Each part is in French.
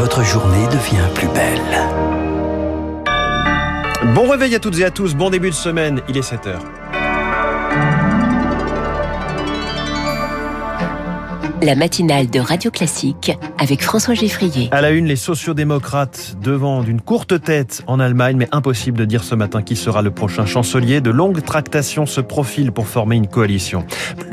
votre journée devient plus belle. Bon réveil à toutes et à tous, bon début de semaine, il est 7h. La matinale de Radio Classique avec François Geffrier. À la une, les sociodémocrates devant d'une courte tête en Allemagne, mais impossible de dire ce matin qui sera le prochain chancelier. De longues tractations se profilent pour former une coalition.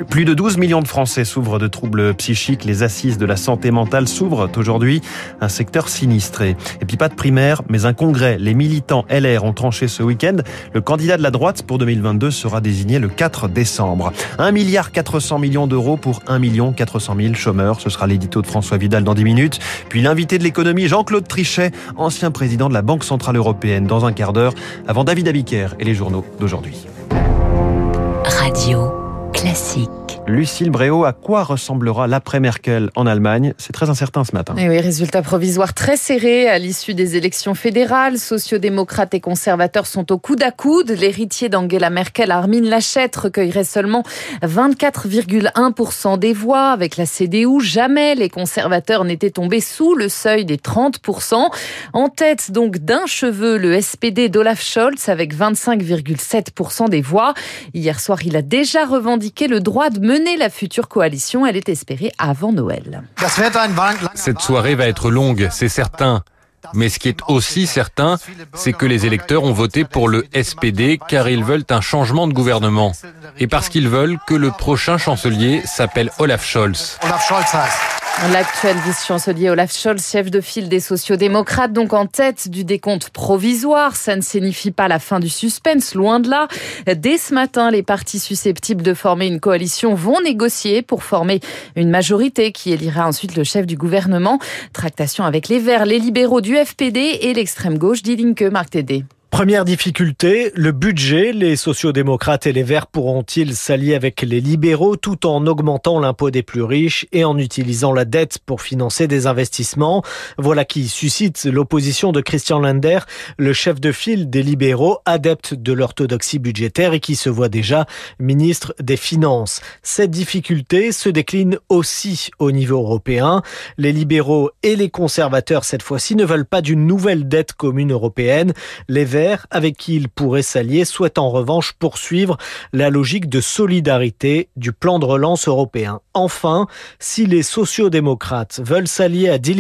Plus de 12 millions de Français souffrent de troubles psychiques. Les assises de la santé mentale s'ouvrent aujourd'hui. Un secteur sinistré. Et puis pas de primaire, mais un congrès. Les militants LR ont tranché ce week-end. Le candidat de la droite pour 2022 sera désigné le 4 décembre. 1 milliard 400 millions d'euros pour 1 million 400 000 chômeurs. Ce sera l'édito de François Vidal dans 10 minutes. Puis l'invité de l'économie, Jean-Claude Trichet, ancien président de la Banque Centrale Européenne, dans un quart d'heure, avant David Abiker et les journaux d'aujourd'hui. Radio classique. Lucille Bréau, à quoi ressemblera l'après-Merkel en Allemagne? C'est très incertain ce matin. Et oui, résultat provisoire très serré à l'issue des élections fédérales. Sociodémocrates et conservateurs sont au coude à coude. L'héritier d'Angela Merkel, Armin Laschet, recueillerait seulement 24,1% des voix. Avec la CDU, jamais les conservateurs n'étaient tombés sous le seuil des 30%. En tête donc d'un cheveu, le SPD d'Olaf Scholz avec 25,7% des voix. Hier soir, il a déjà revendiqué le droit de mener la future coalition. Elle est espérée avant Noël. Cette soirée va être longue, c'est certain. Mais ce qui est aussi certain, c'est que les électeurs ont voté pour le SPD car ils veulent un changement de gouvernement et parce qu'ils veulent que le prochain chancelier s'appelle Olaf Scholz. L'actuel vice-chancelier Olaf Scholz, chef de file des sociodémocrates, donc en tête du décompte provisoire. Ça ne signifie pas la fin du suspense, loin de là. Dès ce matin, les partis susceptibles de former une coalition vont négocier pour former une majorité qui élira ensuite le chef du gouvernement. Tractation avec les Verts, les libéraux du FPD et l'extrême gauche d'Ilinke, Marc Tédé. Première difficulté, le budget. Les sociodémocrates et les Verts pourront-ils s'allier avec les libéraux tout en augmentant l'impôt des plus riches et en utilisant la dette pour financer des investissements? Voilà qui suscite l'opposition de Christian Lender, le chef de file des libéraux, adepte de l'orthodoxie budgétaire et qui se voit déjà ministre des Finances. Cette difficulté se décline aussi au niveau européen. Les libéraux et les conservateurs, cette fois-ci, ne veulent pas d'une nouvelle dette commune européenne. Les avec qui il pourrait s'allier, souhaite en revanche poursuivre la logique de solidarité du plan de relance européen. Enfin, si les sociodémocrates veulent s'allier à Die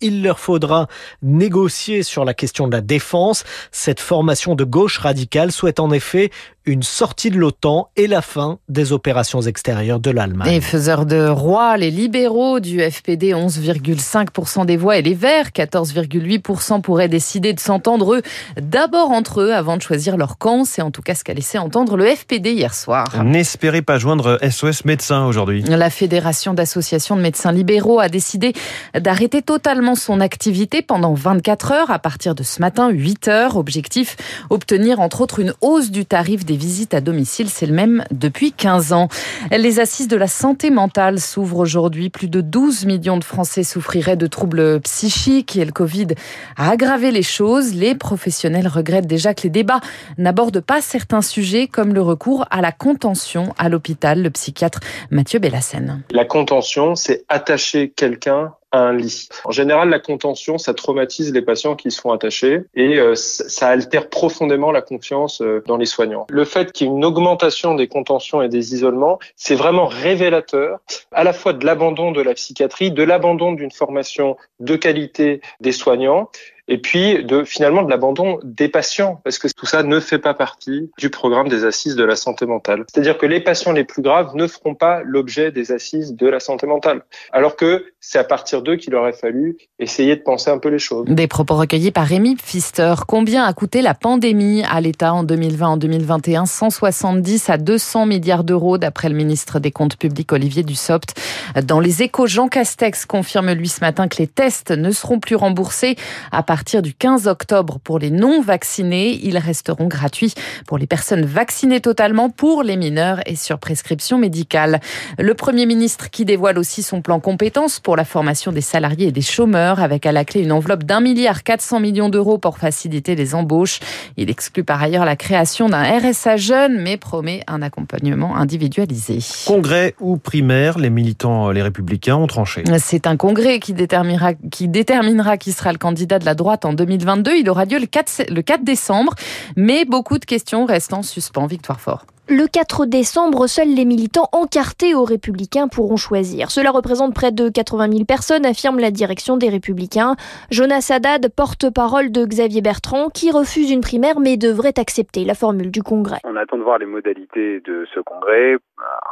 il leur faudra négocier sur la question de la défense. Cette formation de gauche radicale souhaite en effet une sortie de l'OTAN et la fin des opérations extérieures de l'Allemagne. Les faiseurs de roi, les libéraux du FPD, 11,5% des voix et les Verts, 14,8% pourraient décider de s'entendre eux d'abord entre eux avant de choisir leur camp. C'est en tout cas ce qu'a laissé entendre le FPD hier soir. N'espérez pas joindre SOS Médecins aujourd'hui. La Fédération d'associations de médecins libéraux a décidé d'arrêter totalement son activité pendant 24 heures à partir de ce matin, 8 heures. Objectif, obtenir entre autres une hausse du tarif des visites à domicile. C'est le même depuis 15 ans. Les assises de la santé mentale s'ouvrent aujourd'hui. Plus de 12 millions de Français souffriraient de troubles psychiques et le Covid a aggravé les choses. Les professionnels regrettent déjà que les débats n'abordent pas certains sujets comme le recours à la contention à l'hôpital. Le psychiatre Mathieu Bellassène. La contention, c'est attacher quelqu'un En général, la contention, ça traumatise les patients qui se font attacher et euh, ça altère profondément la confiance euh, dans les soignants. Le fait qu'il y ait une augmentation des contentions et des isolements, c'est vraiment révélateur à la fois de l'abandon de la psychiatrie, de l'abandon d'une formation de qualité des soignants et puis de finalement de l'abandon des patients parce que tout ça ne fait pas partie du programme des assises de la santé mentale. C'est-à-dire que les patients les plus graves ne feront pas l'objet des assises de la santé mentale alors que c'est à partir d'eux qu'il aurait fallu essayer de penser un peu les choses. Des propos recueillis par Rémi Pfister. Combien a coûté la pandémie à l'État en 2020 en 2021 170 à 200 milliards d'euros d'après le ministre des Comptes publics Olivier Dussopt. Dans les échos, Jean Castex confirme lui ce matin que les tests ne seront plus remboursés à partir partir du 15 octobre pour les non vaccinés. Ils resteront gratuits pour les personnes vaccinées totalement, pour les mineurs et sur prescription médicale. Le Premier ministre qui dévoile aussi son plan compétences pour la formation des salariés et des chômeurs, avec à la clé une enveloppe d'un milliard 400 millions d'euros pour faciliter les embauches. Il exclut par ailleurs la création d'un RSA jeune, mais promet un accompagnement individualisé. Congrès ou primaire, les militants, les républicains ont tranché. C'est un congrès qui déterminera, qui déterminera qui sera le candidat de la droite en 2022. Il aura lieu le 4, le 4 décembre, mais beaucoup de questions restent en suspens. Victoire Fort. Le 4 décembre, seuls les militants encartés aux Républicains pourront choisir. Cela représente près de 80 000 personnes, affirme la direction des Républicains. Jonas Haddad, porte-parole de Xavier Bertrand, qui refuse une primaire mais devrait accepter la formule du Congrès. On attend de voir les modalités de ce Congrès,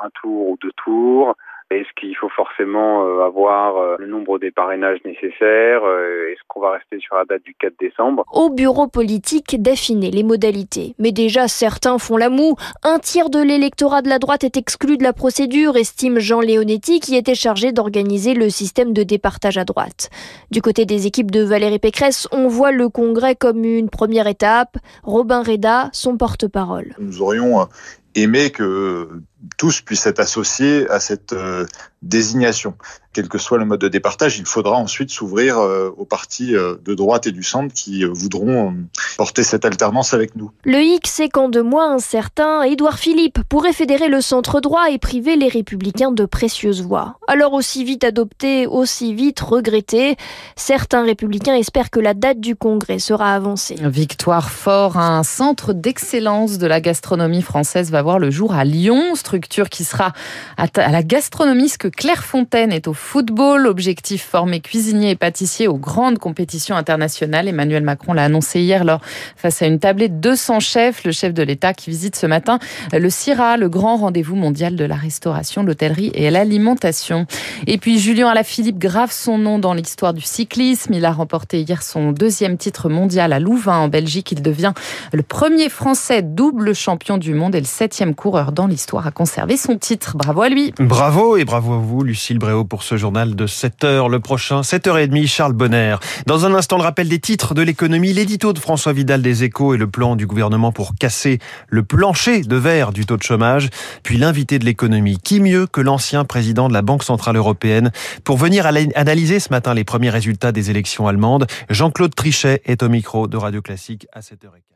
un tour ou deux tours. Est-ce qu'il faut forcément euh, avoir euh, le nombre des parrainages nécessaires euh, Est-ce qu'on va rester sur la date du 4 décembre? Au bureau politique d'affiner les modalités. Mais déjà, certains font la moue. Un tiers de l'électorat de la droite est exclu de la procédure, estime Jean Léonetti, qui était chargé d'organiser le système de départage à droite. Du côté des équipes de Valérie Pécresse, on voit le congrès comme une première étape. Robin Reda, son porte-parole. Nous aurions aimé que tous puissent être associés à cette euh, désignation. Quel que soit le mode de départage, il faudra ensuite s'ouvrir euh, aux partis euh, de droite et du centre qui voudront porter cette alternance avec nous. Le hic, c'est qu'en deux mois, un certain Édouard Philippe pourrait fédérer le centre droit et priver les républicains de précieuses voix. Alors aussi vite adopté, aussi vite regretté, certains républicains espèrent que la date du congrès sera avancée. Victoire Fort, un centre d'excellence de la gastronomie française va voir le jour à Lyon structure qui sera à la gastronomie, ce que Claire Fontaine est au football. Objectif former cuisiniers et pâtissiers aux grandes compétitions internationales. Emmanuel Macron l'a annoncé hier lors face à une tablée de 200 chefs. Le chef de l'État qui visite ce matin le CIRA, le grand rendez-vous mondial de la restauration, l'hôtellerie et l'alimentation. Et puis Julien Alaphilippe grave son nom dans l'histoire du cyclisme. Il a remporté hier son deuxième titre mondial à Louvain en Belgique. Il devient le premier Français double champion du monde et le septième coureur dans l'histoire à conserver son titre. Bravo à lui. Bravo et bravo à vous, Lucille Bréau, pour ce journal de 7 heures. Le prochain, 7h30, Charles Bonner. Dans un instant, le rappel des titres de l'économie, l'édito de François Vidal des Échos et le plan du gouvernement pour casser le plancher de verre du taux de chômage. Puis l'invité de l'économie. Qui mieux que l'ancien président de la Banque Centrale Européenne pour venir analyser ce matin les premiers résultats des élections allemandes? Jean-Claude Trichet est au micro de Radio Classique à 7h15.